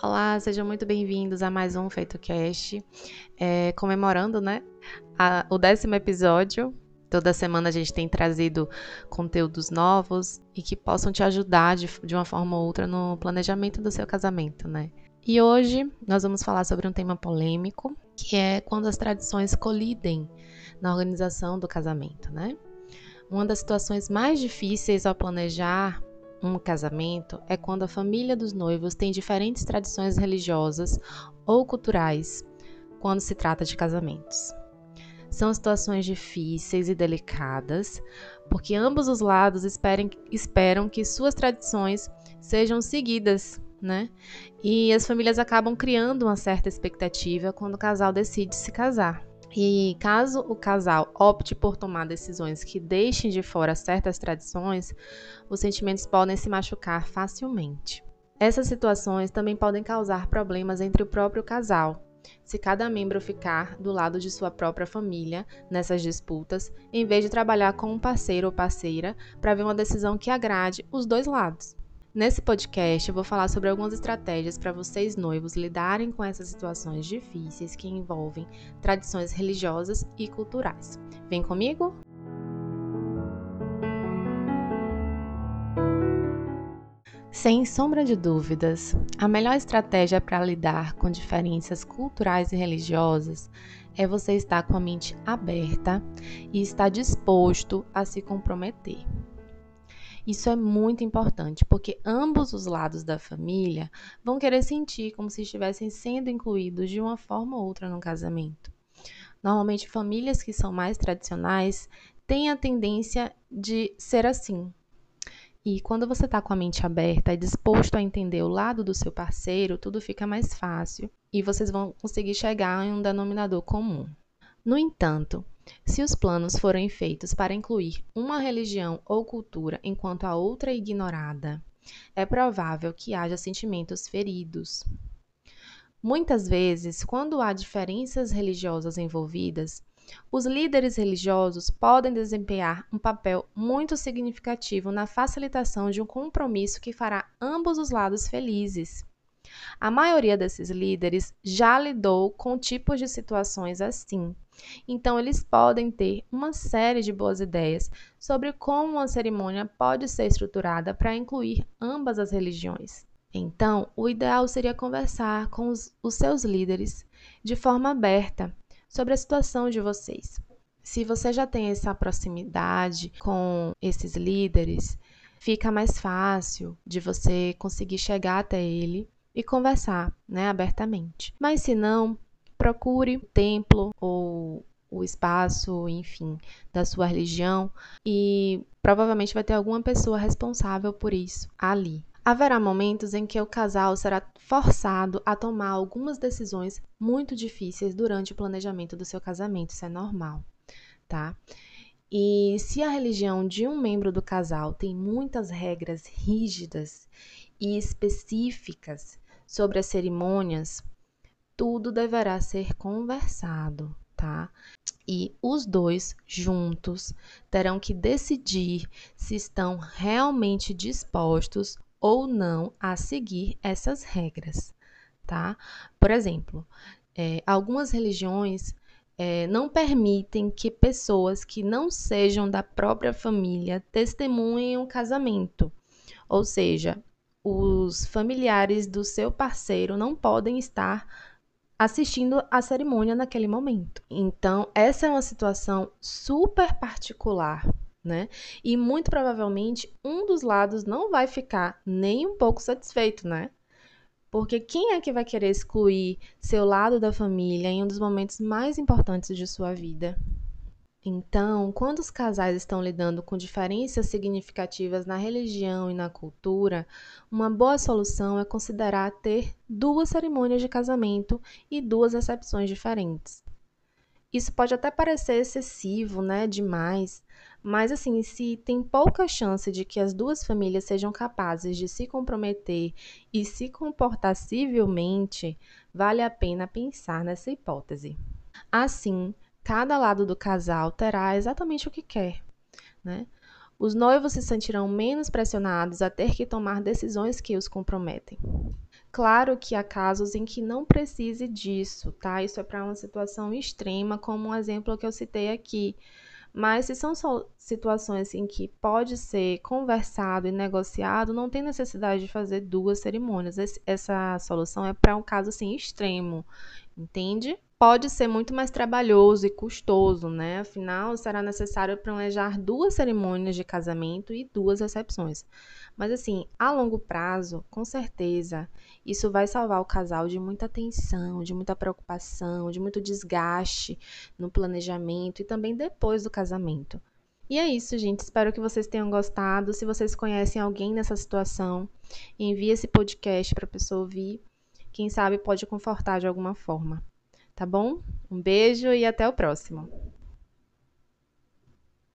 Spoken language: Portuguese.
Olá, sejam muito bem-vindos a mais um FeitoCast, é, comemorando, né, a, o décimo episódio. Toda semana a gente tem trazido conteúdos novos e que possam te ajudar de, de uma forma ou outra no planejamento do seu casamento, né? E hoje nós vamos falar sobre um tema polêmico, que é quando as tradições colidem na organização do casamento, né? Uma das situações mais difíceis ao planejar um casamento é quando a família dos noivos tem diferentes tradições religiosas ou culturais quando se trata de casamentos. São situações difíceis e delicadas, porque ambos os lados esperem, esperam que suas tradições sejam seguidas, né? E as famílias acabam criando uma certa expectativa quando o casal decide se casar. E caso o casal opte por tomar decisões que deixem de fora certas tradições, os sentimentos podem se machucar facilmente. Essas situações também podem causar problemas entre o próprio casal, se cada membro ficar do lado de sua própria família nessas disputas, em vez de trabalhar com um parceiro ou parceira para ver uma decisão que agrade os dois lados. Nesse podcast, eu vou falar sobre algumas estratégias para vocês noivos lidarem com essas situações difíceis que envolvem tradições religiosas e culturais. Vem comigo? Sem sombra de dúvidas, a melhor estratégia para lidar com diferenças culturais e religiosas é você estar com a mente aberta e estar disposto a se comprometer. Isso é muito importante, porque ambos os lados da família vão querer sentir como se estivessem sendo incluídos de uma forma ou outra no casamento. Normalmente, famílias que são mais tradicionais têm a tendência de ser assim. E quando você está com a mente aberta e disposto a entender o lado do seu parceiro, tudo fica mais fácil e vocês vão conseguir chegar em um denominador comum. No entanto, se os planos forem feitos para incluir uma religião ou cultura enquanto a outra é ignorada, é provável que haja sentimentos feridos. Muitas vezes, quando há diferenças religiosas envolvidas, os líderes religiosos podem desempenhar um papel muito significativo na facilitação de um compromisso que fará ambos os lados felizes. A maioria desses líderes já lidou com tipos de situações assim então, eles podem ter uma série de boas ideias sobre como uma cerimônia pode ser estruturada para incluir ambas as religiões. Então, o ideal seria conversar com os, os seus líderes de forma aberta sobre a situação de vocês. Se você já tem essa proximidade com esses líderes, fica mais fácil de você conseguir chegar até ele e conversar né, abertamente. Mas se não, procure o templo ou o espaço, enfim, da sua religião e provavelmente vai ter alguma pessoa responsável por isso ali. Haverá momentos em que o casal será forçado a tomar algumas decisões muito difíceis durante o planejamento do seu casamento, isso é normal, tá? E se a religião de um membro do casal tem muitas regras rígidas e específicas sobre as cerimônias, tudo deverá ser conversado, tá? E os dois juntos terão que decidir se estão realmente dispostos ou não a seguir essas regras, tá? Por exemplo, é, algumas religiões é, não permitem que pessoas que não sejam da própria família testemunhem um casamento. Ou seja, os familiares do seu parceiro não podem estar assistindo a cerimônia naquele momento. Então, essa é uma situação super particular, né? E muito provavelmente um dos lados não vai ficar nem um pouco satisfeito, né? Porque quem é que vai querer excluir seu lado da família em um dos momentos mais importantes de sua vida? Então, quando os casais estão lidando com diferenças significativas na religião e na cultura, uma boa solução é considerar ter duas cerimônias de casamento e duas recepções diferentes. Isso pode até parecer excessivo, né, demais, mas assim, se tem pouca chance de que as duas famílias sejam capazes de se comprometer e se comportar civilmente, vale a pena pensar nessa hipótese. Assim, cada lado do casal terá exatamente o que quer, né? Os noivos se sentirão menos pressionados a ter que tomar decisões que os comprometem. Claro que há casos em que não precise disso, tá? Isso é para uma situação extrema, como um exemplo que eu citei aqui. Mas se são situações em que pode ser conversado e negociado, não tem necessidade de fazer duas cerimônias. essa solução é para um caso assim extremo, entende? Pode ser muito mais trabalhoso e custoso, né? Afinal, será necessário planejar duas cerimônias de casamento e duas recepções. Mas assim, a longo prazo, com certeza, isso vai salvar o casal de muita tensão, de muita preocupação, de muito desgaste no planejamento e também depois do casamento. E é isso, gente. Espero que vocês tenham gostado. Se vocês conhecem alguém nessa situação, envie esse podcast para a pessoa ouvir. Quem sabe pode confortar de alguma forma. Tá bom? Um beijo e até o próximo.